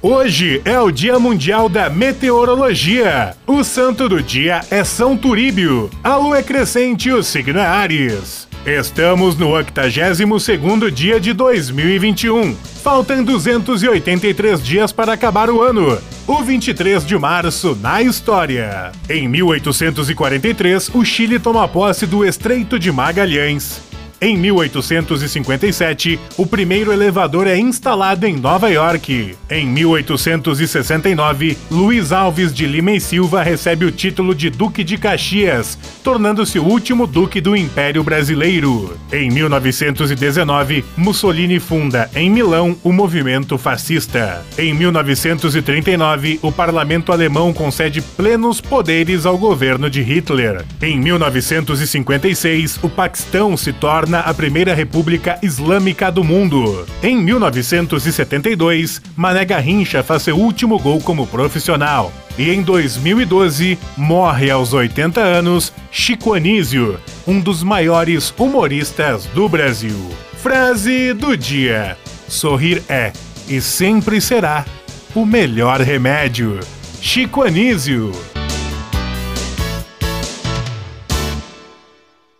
Hoje é o Dia Mundial da Meteorologia. O santo do dia é São Turíbio. A lua é crescente e o signo é Ares. Estamos no 82º dia de 2021. Faltam 283 dias para acabar o ano. O 23 de março na história. Em 1843, o Chile toma posse do Estreito de Magalhães. Em 1857, o primeiro elevador é instalado em Nova York. Em 1869, Luiz Alves de Lima e Silva recebe o título de Duque de Caxias, tornando-se o último duque do Império Brasileiro. Em 1919, Mussolini funda em Milão o movimento fascista. Em 1939, o parlamento alemão concede plenos poderes ao governo de Hitler. Em 1956, o Paquistão se torna torna a primeira república islâmica do mundo. Em 1972, Mané Garrincha faz seu último gol como profissional. E em 2012, morre aos 80 anos Chico Anísio, um dos maiores humoristas do Brasil. Frase do dia: Sorrir é e sempre será o melhor remédio. Chico Anísio.